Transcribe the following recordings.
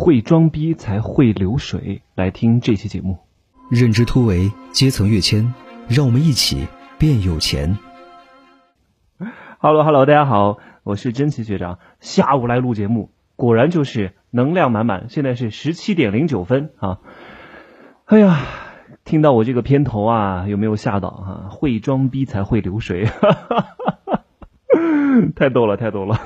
会装逼才会流水。来听这期节目。认知突围，阶层跃迁，让我们一起变有钱。Hello Hello，大家好，我是真奇学长。下午来录节目，果然就是能量满满。现在是十七点零九分啊！哎呀，听到我这个片头啊，有没有吓到啊？会装逼才会流水，太逗了，太逗了！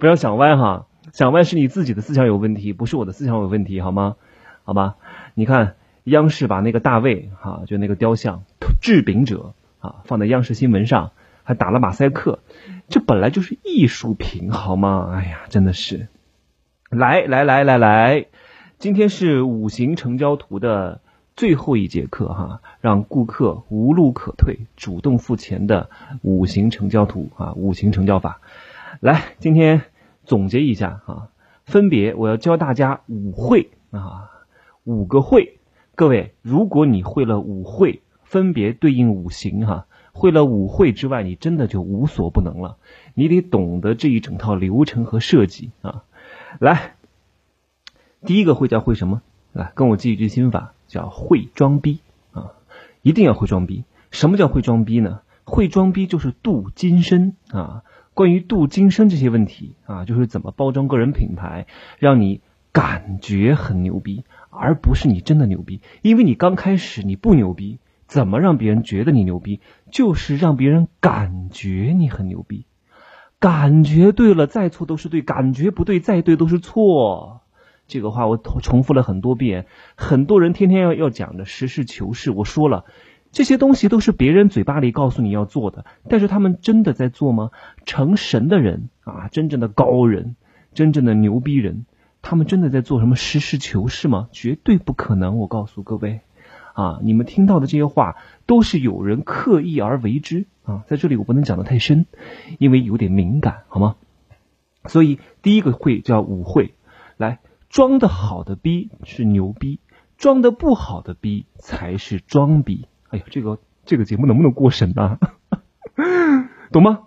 不要想歪哈，想歪是你自己的思想有问题，不是我的思想有问题，好吗？好吧，你看。央视把那个大卫哈，就那个雕像制饼者啊，放在央视新闻上，还打了马赛克，这本来就是艺术品好吗？哎呀，真的是，来来来来来，今天是五行成交图的最后一节课哈，让顾客无路可退，主动付钱的五行成交图啊，五行成交法。来，今天总结一下啊，分别我要教大家五会啊，五个会。各位，如果你会了五会，分别对应五行哈，会了五会之外，你真的就无所不能了。你得懂得这一整套流程和设计啊。来，第一个会叫会什么？来，跟我记一句心法，叫会装逼啊！一定要会装逼。什么叫会装逼呢？会装逼就是镀金身啊。关于镀金身这些问题啊，就是怎么包装个人品牌，让你感觉很牛逼。而不是你真的牛逼，因为你刚开始你不牛逼，怎么让别人觉得你牛逼？就是让别人感觉你很牛逼，感觉对了再错都是对，感觉不对再对都是错。这个话我重复了很多遍，很多人天天要要讲的实事求是。我说了，这些东西都是别人嘴巴里告诉你要做的，但是他们真的在做吗？成神的人啊，真正的高人，真正的牛逼人。他们真的在做什么实事求是吗？绝对不可能！我告诉各位，啊，你们听到的这些话都是有人刻意而为之啊。在这里我不能讲的太深，因为有点敏感，好吗？所以第一个会叫舞会，来装的好的逼是牛逼，装的不好的逼才是装逼。哎呀，这个这个节目能不能过审啊？懂吗？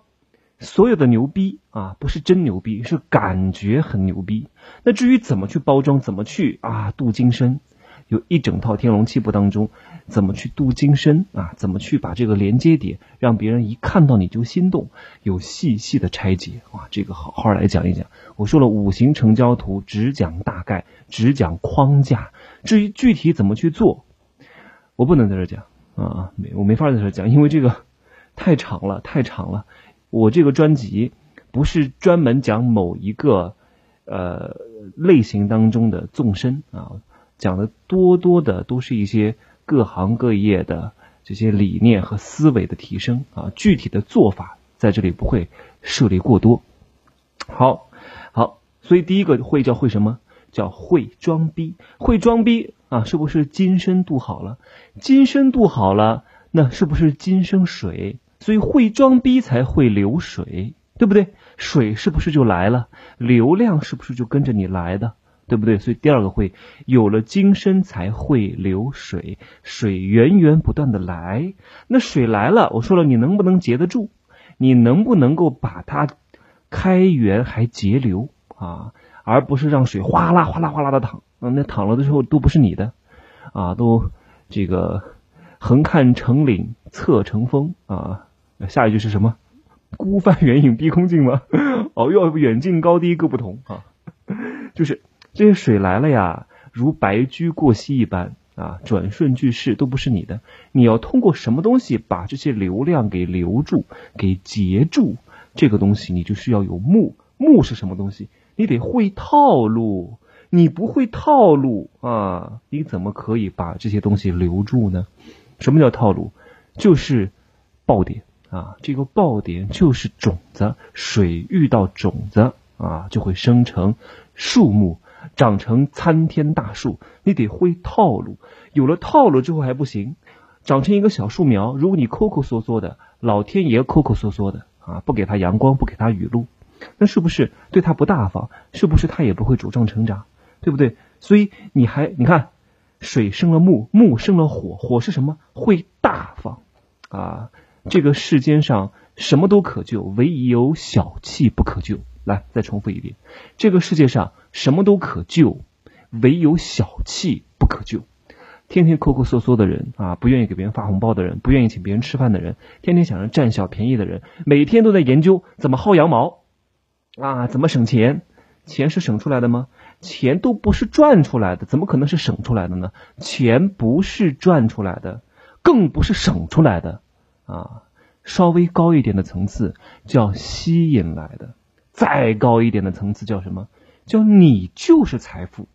所有的牛逼啊，不是真牛逼，是感觉很牛逼。那至于怎么去包装，怎么去啊镀金身，有一整套《天龙七部》当中，怎么去镀金身啊，怎么去把这个连接点让别人一看到你就心动，有细细的拆解哇，这个好好来讲一讲。我说了，五行成交图只讲大概，只讲框架，至于具体怎么去做，我不能在这讲啊，没我没法在这讲，因为这个 太长了，太长了。我这个专辑不是专门讲某一个呃类型当中的纵深啊，讲的多多的都是一些各行各业的这些理念和思维的提升啊，具体的做法在这里不会涉猎过多。好，好，所以第一个会叫会什么？叫会装逼，会装逼啊，是不是金深度好了？金深度好了，那是不是金生水？所以会装逼才会流水，对不对？水是不是就来了？流量是不是就跟着你来的？对不对？所以第二个会有了金身才会流水，水源源不断的来。那水来了，我说了，你能不能截得住？你能不能够把它开源还节流啊？而不是让水哗啦哗啦哗啦的淌，那淌了的时候都不是你的啊，都这个横看成岭侧成峰啊。下一句是什么？孤帆远影碧空尽吗？哦，要远近高低各不同啊！就是这些水来了呀，如白驹过隙一般啊，转瞬即逝，都不是你的。你要通过什么东西把这些流量给留住、给截住？这个东西你就需要有目。目是什么东西？你得会套路。你不会套路啊，你怎么可以把这些东西留住呢？什么叫套路？就是爆点。啊，这个爆点就是种子，水遇到种子啊，就会生成树木，长成参天大树。你得会套路，有了套路之后还不行，长成一个小树苗，如果你抠抠缩缩的，老天爷抠抠缩缩的啊，不给它阳光，不给它雨露，那是不是对他不大方？是不是他也不会茁壮成长？对不对？所以你还你看，水生了木，木生了火，火是什么？会大方啊。这个世间上什么都可救，唯有小气不可救。来，再重复一遍，这个世界上什么都可救唯有小气不可救。天天抠抠缩缩的人啊，不愿意给别人发红包的人，不愿意请别人吃饭的人，天天想着占小便宜的人，每天都在研究怎么薅羊毛啊，怎么省钱？钱是省出来的吗？钱都不是赚出来的，怎么可能是省出来的呢？钱不是赚出来的，更不是省出来的啊！稍微高一点的层次叫吸引来的，再高一点的层次叫什么？叫你就是财富，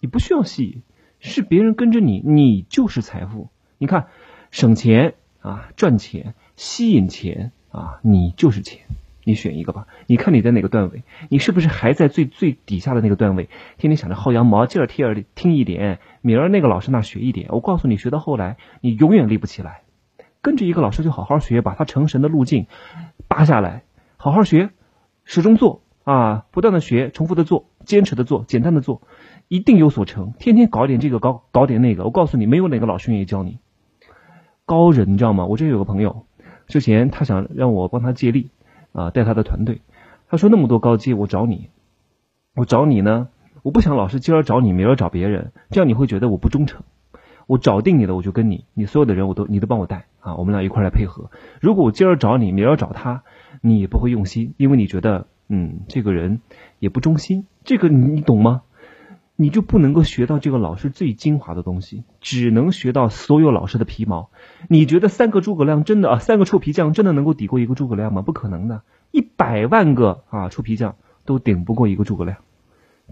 你不需要吸引。是别人跟着你，你就是财富。你看，省钱啊，赚钱，吸引钱啊，你就是钱。你选一个吧。你看你在哪个段位？你是不是还在最最底下的那个段位？天天想着薅羊毛，今儿听儿听一点，明儿那个老师那学一点。我告诉你，学到后来，你永远立不起来。跟着一个老师就好好学，把他成神的路径扒下来，好好学，始终做啊，不断的学，重复的做，坚持的做，简单的做。一定有所成，天天搞点这个，搞搞点那个。我告诉你，没有哪个老师愿意教你。高人，你知道吗？我这有个朋友，之前他想让我帮他借力啊，带他的团队。他说那么多高阶，我找你，我找你呢，我不想老是今儿找你，明儿找别人，这样你会觉得我不忠诚。我找定你了，我就跟你，你所有的人我都你都帮我带啊，我们俩一块来配合。如果我今儿找你，明儿找他，你也不会用心，因为你觉得嗯，这个人也不忠心。这个你懂吗？你就不能够学到这个老师最精华的东西，只能学到所有老师的皮毛。你觉得三个诸葛亮真的啊，三个臭皮匠真的能够抵过一个诸葛亮吗？不可能的，一百万个啊臭皮匠都顶不过一个诸葛亮，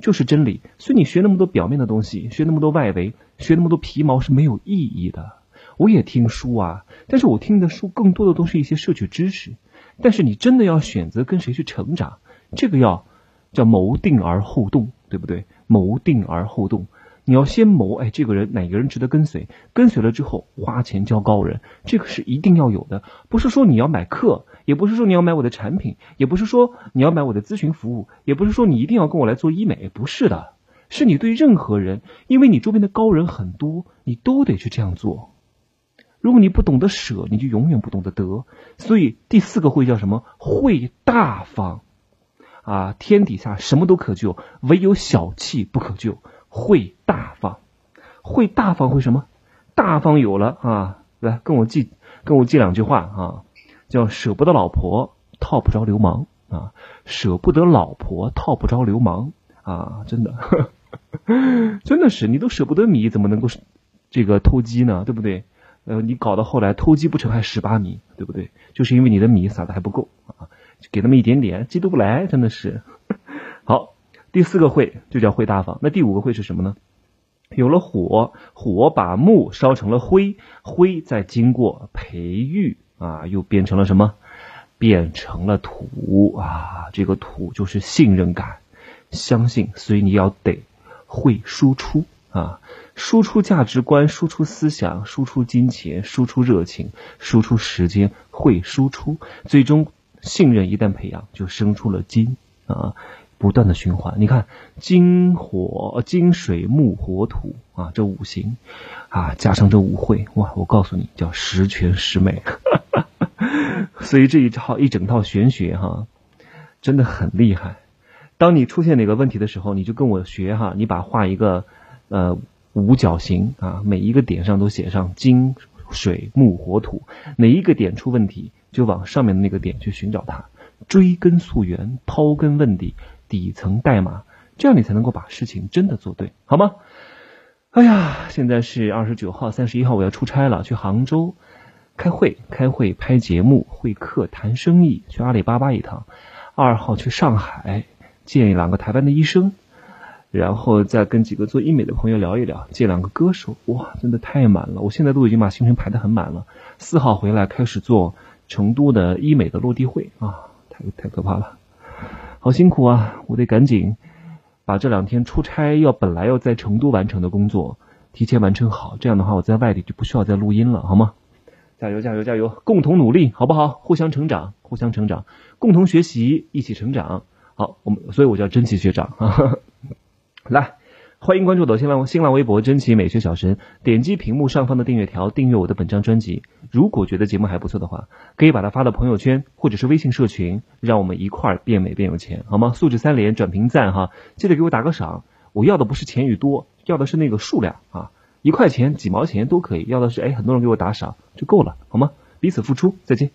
就是真理。所以你学那么多表面的东西，学那么多外围，学那么多皮毛是没有意义的。我也听书啊，但是我听的书更多的都是一些摄取知识。但是你真的要选择跟谁去成长，这个要叫谋定而后动，对不对？谋定而后动，你要先谋，哎，这个人哪个人值得跟随？跟随了之后，花钱教高人，这个是一定要有的。不是说你要买课，也不是说你要买我的产品，也不是说你要买我的咨询服务，也不是说你一定要跟我来做医美，不是的，是你对任何人，因为你周边的高人很多，你都得去这样做。如果你不懂得舍，你就永远不懂得得。所以第四个会叫什么？会大方。啊，天底下什么都可救，唯有小气不可救。会大方，会大方会什么？大方有了啊，来跟我记，跟我记两句话啊，叫舍不得老婆套不着流氓啊，舍不得老婆套不着流氓啊，真的，真的是你都舍不得米，怎么能够这个偷鸡呢？对不对？呃，你搞到后来偷鸡不成还蚀把米，对不对？就是因为你的米撒的还不够啊。给那么一点点，记都不来，真的是。好，第四个会就叫会大方。那第五个会是什么呢？有了火，火把木烧成了灰，灰再经过培育啊，又变成了什么？变成了土啊。这个土就是信任感，相信，所以你要得会输出啊，输出价值观，输出思想，输出金钱，输出热情，输出时间，会输出，最终。信任一旦培养，就生出了金啊，不断的循环。你看金火、金水、木、火、土啊，这五行啊，加上这五会，哇！我告诉你，叫十全十美。所以这一套一整套玄学哈，真的很厉害。当你出现哪个问题的时候，你就跟我学哈，你把画一个呃五角形啊，每一个点上都写上金水木火土，哪一个点出问题？就往上面的那个点去寻找它，追根溯源，刨根问底，底层代码，这样你才能够把事情真的做对，好吗？哎呀，现在是二十九号、三十一号，我要出差了，去杭州开会、开会、拍节目、会客、谈生意，去阿里巴巴一趟。二号去上海见两个台湾的医生，然后再跟几个做医美的朋友聊一聊，见两个歌手，哇，真的太满了，我现在都已经把行程排得很满了。四号回来开始做。成都的医美的落地会啊，太太可怕了，好辛苦啊！我得赶紧把这两天出差要本来要在成都完成的工作提前完成好，这样的话我在外地就不需要再录音了，好吗？加油加油加油，共同努力，好不好？互相成长，互相成长，共同学习，一起成长。好，我们所以我叫真奇学长啊，来。欢迎关注我的新浪新浪微博“真奇美学小神”，点击屏幕上方的订阅条，订阅我的本张专辑。如果觉得节目还不错的话，可以把它发到朋友圈或者是微信社群，让我们一块儿变美变有钱，好吗？素质三连，转评赞哈，记得给我打个赏。我要的不是钱与多，要的是那个数量啊，一块钱、几毛钱都可以，要的是哎，很多人给我打赏就够了，好吗？彼此付出，再见。